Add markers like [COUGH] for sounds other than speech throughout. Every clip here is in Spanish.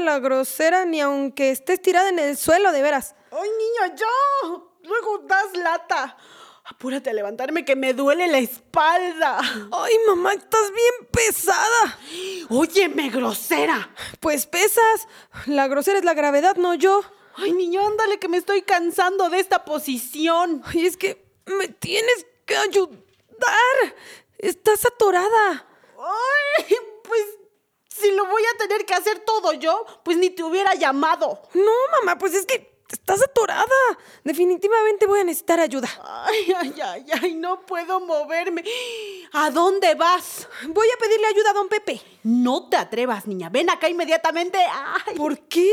La grosera ni aunque estés tirada en el suelo, de veras. Ay, niña, yo. Luego das lata. Apúrate a levantarme que me duele la espalda. Ay, mamá, estás bien pesada. Óyeme, grosera. Pues pesas. La grosera es la gravedad, no yo. Ay, niño, ándale que me estoy cansando de esta posición. Ay, es que me tienes que ayudar. Estás atorada. Ay, pues si lo voy a tener que hacer todo yo, pues ni te hubiera llamado. No, mamá, pues es que estás atorada. Definitivamente voy a necesitar ayuda. Ay, ay, ay, ay, no puedo moverme. ¿A dónde vas? Voy a pedirle ayuda a don Pepe. No te atrevas, niña. Ven acá inmediatamente. Ay, ¿Por qué?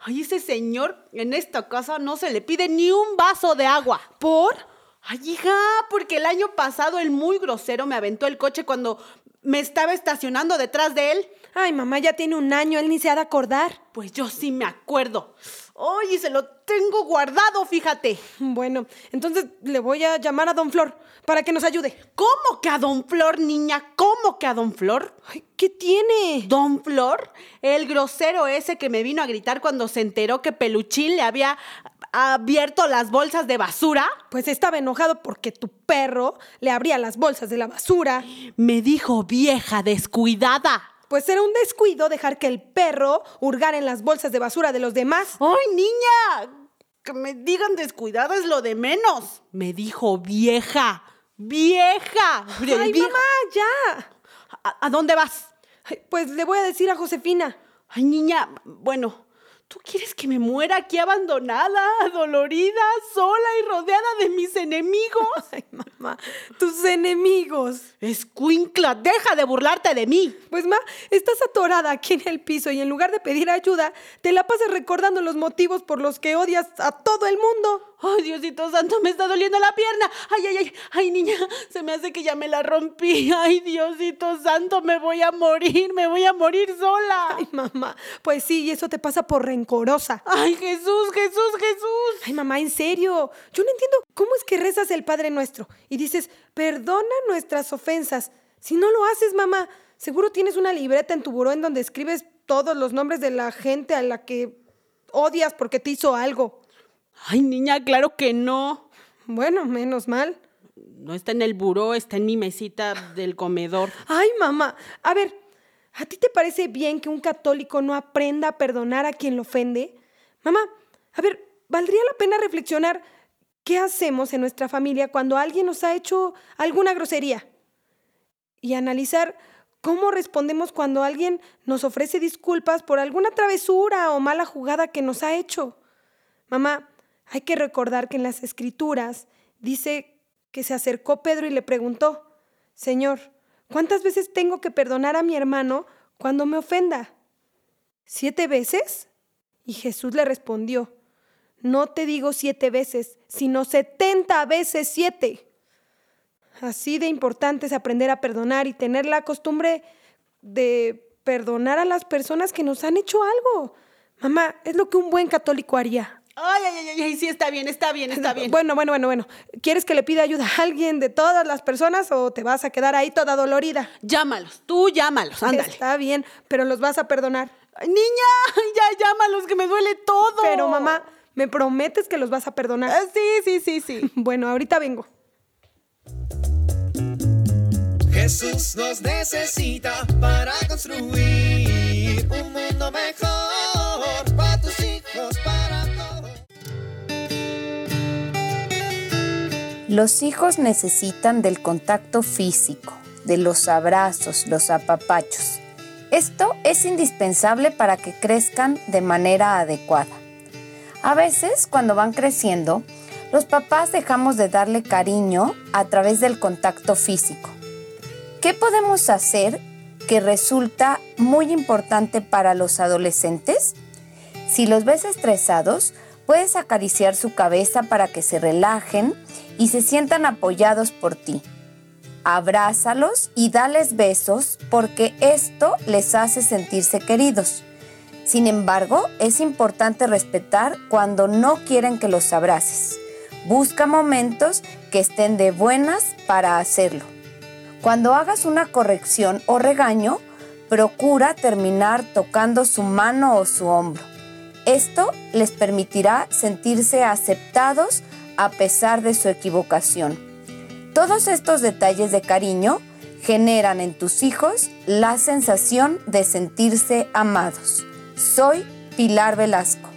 ay, ese señor en esta casa no se le pide ni un vaso de agua. ¿Por? Ay, hija, porque el año pasado el muy grosero me aventó el coche cuando me estaba estacionando detrás de él. Ay, mamá, ya tiene un año, él ni se ha de acordar. Pues yo sí me acuerdo. Oye, se lo tengo guardado, fíjate. Bueno, entonces le voy a llamar a don Flor para que nos ayude. ¿Cómo que a don Flor, niña? ¿Cómo que a don Flor? Ay, ¿qué tiene? ¿Don Flor? El grosero ese que me vino a gritar cuando se enteró que Peluchín le había abierto las bolsas de basura. Pues estaba enojado porque tu perro le abría las bolsas de la basura. Me dijo vieja descuidada. Pues era un descuido dejar que el perro hurgara en las bolsas de basura de los demás. ¡Ay, niña! Que me digan descuidada es lo de menos. Me dijo vieja. ¡Vieja! Ay, Vieja. mamá, ya. ¿A, a dónde vas? Pues le voy a decir a Josefina. Ay, niña, bueno, ¿tú quieres que me muera aquí abandonada, dolorida, sola y rodeada de mis enemigos? [LAUGHS] Ay, mamá, tus enemigos. Escuincla, deja de burlarte de mí. Pues ma, estás atorada aquí en el piso y en lugar de pedir ayuda, te la pasas recordando los motivos por los que odias a todo el mundo. Ay, Diosito santo, me está doliendo la pierna. Ay, ay, ay, ay, niña, se me hace que ya me la rompí. Ay, Diosito santo, me voy a morir, me voy a morir sola. Ay, mamá, pues sí, y eso te pasa por rencorosa. Ay, Jesús, Jesús, Jesús. Ay, mamá, en serio, yo no entiendo cómo es que rezas el Padre Nuestro y dices, perdona nuestras ofensas. Si no lo haces, mamá, seguro tienes una libreta en tu buró en donde escribes todos los nombres de la gente a la que odias porque te hizo algo. Ay, niña, claro que no. Bueno, menos mal. No está en el buró, está en mi mesita del comedor. Ay, mamá, a ver, ¿a ti te parece bien que un católico no aprenda a perdonar a quien lo ofende? Mamá, a ver, valdría la pena reflexionar qué hacemos en nuestra familia cuando alguien nos ha hecho alguna grosería y analizar cómo respondemos cuando alguien nos ofrece disculpas por alguna travesura o mala jugada que nos ha hecho. Mamá, hay que recordar que en las escrituras dice que se acercó Pedro y le preguntó, Señor, ¿cuántas veces tengo que perdonar a mi hermano cuando me ofenda? ¿Siete veces? Y Jesús le respondió, no te digo siete veces, sino setenta veces siete. Así de importante es aprender a perdonar y tener la costumbre de perdonar a las personas que nos han hecho algo. Mamá, es lo que un buen católico haría. Ay, ay, ay, ay, sí, está bien, está bien, está bien. Bueno, bueno, bueno, bueno. ¿Quieres que le pida ayuda a alguien de todas las personas o te vas a quedar ahí toda dolorida? Llámalos, tú llámalos, ándale. Está bien, pero los vas a perdonar. Niña, [LAUGHS] ya llámalos que me duele todo. Pero mamá, ¿me prometes que los vas a perdonar? Ah, sí, sí, sí, sí. [LAUGHS] Bueno, ahorita vengo. Jesús nos necesita para construir un mundo mejor Los hijos necesitan del contacto físico, de los abrazos, los apapachos. Esto es indispensable para que crezcan de manera adecuada. A veces, cuando van creciendo, los papás dejamos de darle cariño a través del contacto físico. ¿Qué podemos hacer que resulta muy importante para los adolescentes? Si los ves estresados, puedes acariciar su cabeza para que se relajen y se sientan apoyados por ti. Abrázalos y dales besos porque esto les hace sentirse queridos. Sin embargo, es importante respetar cuando no quieren que los abraces. Busca momentos que estén de buenas para hacerlo. Cuando hagas una corrección o regaño, procura terminar tocando su mano o su hombro. Esto les permitirá sentirse aceptados a pesar de su equivocación. Todos estos detalles de cariño generan en tus hijos la sensación de sentirse amados. Soy Pilar Velasco.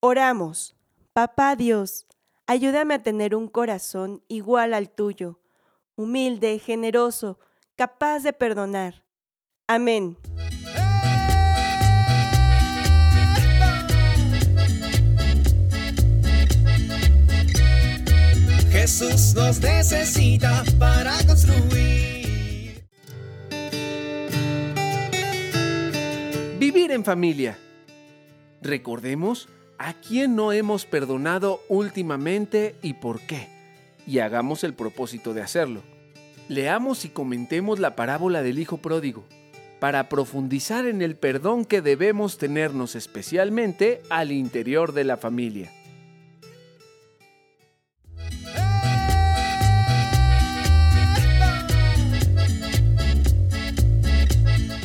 Oramos. Papá Dios, ayúdame a tener un corazón igual al tuyo, humilde, generoso, capaz de perdonar. Amén. Jesús nos necesita para construir. Vivir en familia. Recordemos a quién no hemos perdonado últimamente y por qué. Y hagamos el propósito de hacerlo. Leamos y comentemos la parábola del Hijo Pródigo para profundizar en el perdón que debemos tenernos especialmente al interior de la familia.